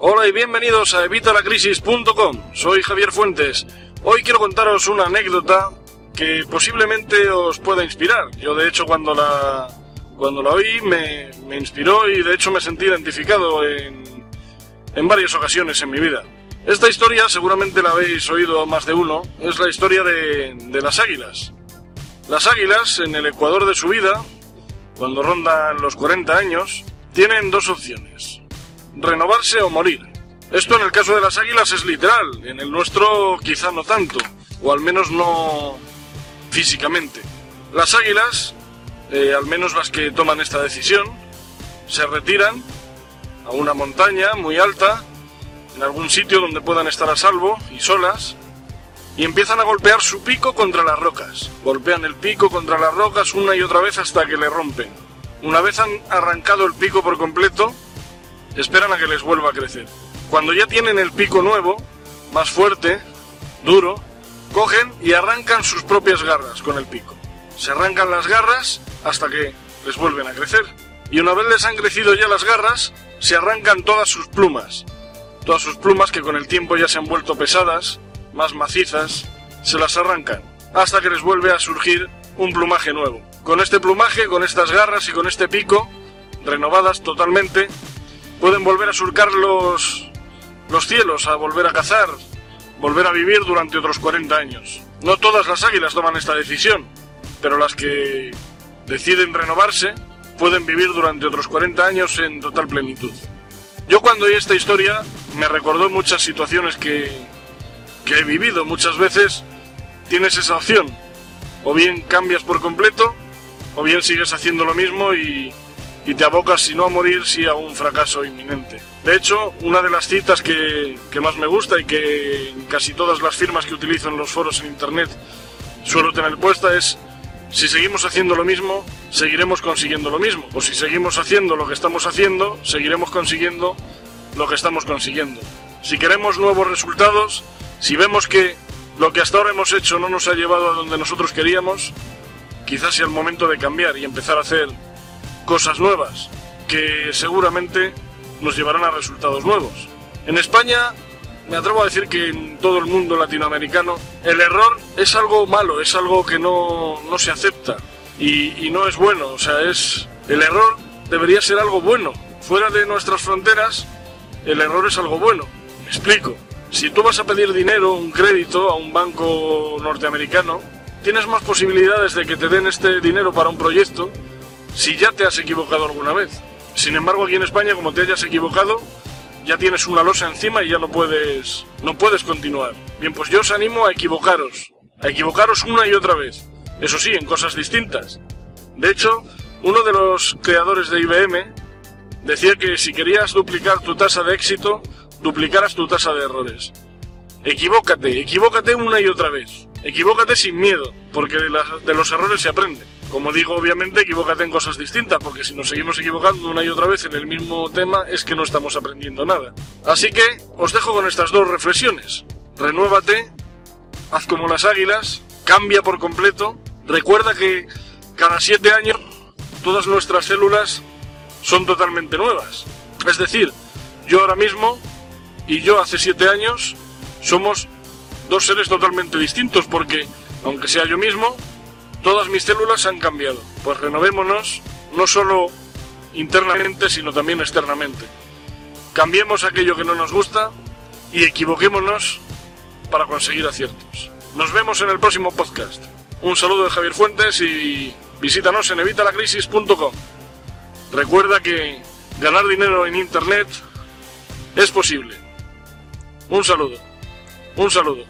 Hola y bienvenidos a evitalacrisis.com. Soy Javier Fuentes. Hoy quiero contaros una anécdota que posiblemente os pueda inspirar. Yo de hecho cuando la cuando la oí me, me inspiró y de hecho me sentí identificado en, en varias ocasiones en mi vida. Esta historia seguramente la habéis oído más de uno. Es la historia de, de las águilas. Las águilas en el ecuador de su vida, cuando rondan los 40 años, tienen dos opciones renovarse o morir. Esto en el caso de las águilas es literal, en el nuestro quizá no tanto, o al menos no físicamente. Las águilas, eh, al menos las que toman esta decisión, se retiran a una montaña muy alta, en algún sitio donde puedan estar a salvo y solas, y empiezan a golpear su pico contra las rocas. Golpean el pico contra las rocas una y otra vez hasta que le rompen. Una vez han arrancado el pico por completo, esperan a que les vuelva a crecer. Cuando ya tienen el pico nuevo, más fuerte, duro, cogen y arrancan sus propias garras con el pico. Se arrancan las garras hasta que les vuelven a crecer. Y una vez les han crecido ya las garras, se arrancan todas sus plumas. Todas sus plumas que con el tiempo ya se han vuelto pesadas, más macizas, se las arrancan. Hasta que les vuelve a surgir un plumaje nuevo. Con este plumaje, con estas garras y con este pico, renovadas totalmente, pueden volver a surcar los, los cielos, a volver a cazar, volver a vivir durante otros 40 años. No todas las águilas toman esta decisión, pero las que deciden renovarse pueden vivir durante otros 40 años en total plenitud. Yo cuando oí esta historia me recordó muchas situaciones que, que he vivido. Muchas veces tienes esa opción. O bien cambias por completo, o bien sigues haciendo lo mismo y, y te abocas, si no a morir, sí a un fracaso inminente. De hecho, una de las citas que, que, más me gusta y que en casi todas las firmas que utilizo en los foros en Internet suelo tener puesta es, si seguimos haciendo lo mismo, seguiremos consiguiendo lo mismo. O si seguimos haciendo lo que estamos haciendo, seguiremos consiguiendo lo que estamos consiguiendo. Si queremos nuevos resultados, si vemos que lo que hasta ahora hemos hecho no nos ha llevado a donde nosotros queríamos, quizás sea el momento de cambiar y empezar a hacer cosas nuevas que seguramente nos llevarán a resultados nuevos. En España, me atrevo a decir que en todo el mundo latinoamericano, el error es algo malo, es algo que no, no se acepta y, no es bueno. O sea, es el error debería ser algo bueno. Fuera de nuestras fronteras, el error es algo bueno. Me explico. Si tú vas a pedir dinero, un crédito a un banco norteamericano, tienes más posibilidades de que te den este dinero para un proyecto si ya te has equivocado alguna vez. Sin embargo, aquí en España, como te hayas equivocado, ya tienes una losa encima y ya no puedes, no puedes continuar. Bien, pues yo os animo a equivocaros, a equivocaros una y otra vez. Eso sí, en cosas distintas. De hecho, uno de los creadores de IBM decía que si querías duplicar tu tasa de éxito, duplicaras tu tasa de errores. Equivócate, equivócate una y otra vez. Equivócate sin miedo, porque de, los errores se aprende. Como digo, obviamente, equivócate en cosas distintas, porque si nos seguimos equivocando una y otra vez en el mismo tema, es que no estamos aprendiendo nada. Así que os dejo con estas dos reflexiones. Renuévate, haz como las águilas, cambia por completo. Recuerda que cada siete años todas nuestras células son totalmente nuevas. Es decir, yo ahora mismo y yo hace siete años somos dos seres totalmente distintos, porque aunque sea yo mismo, todas mis células han cambiado. Pues renovémonos, no solo internamente, sino también externamente. Cambiemos aquello que no nos gusta y equivoquémonos para conseguir aciertos. Nos vemos en el próximo podcast. Un saludo de Javier Fuentes y visítanos en evitalacrisis.com. Recuerda que ganar dinero en Internet es posible. Un saludo. Un saludo.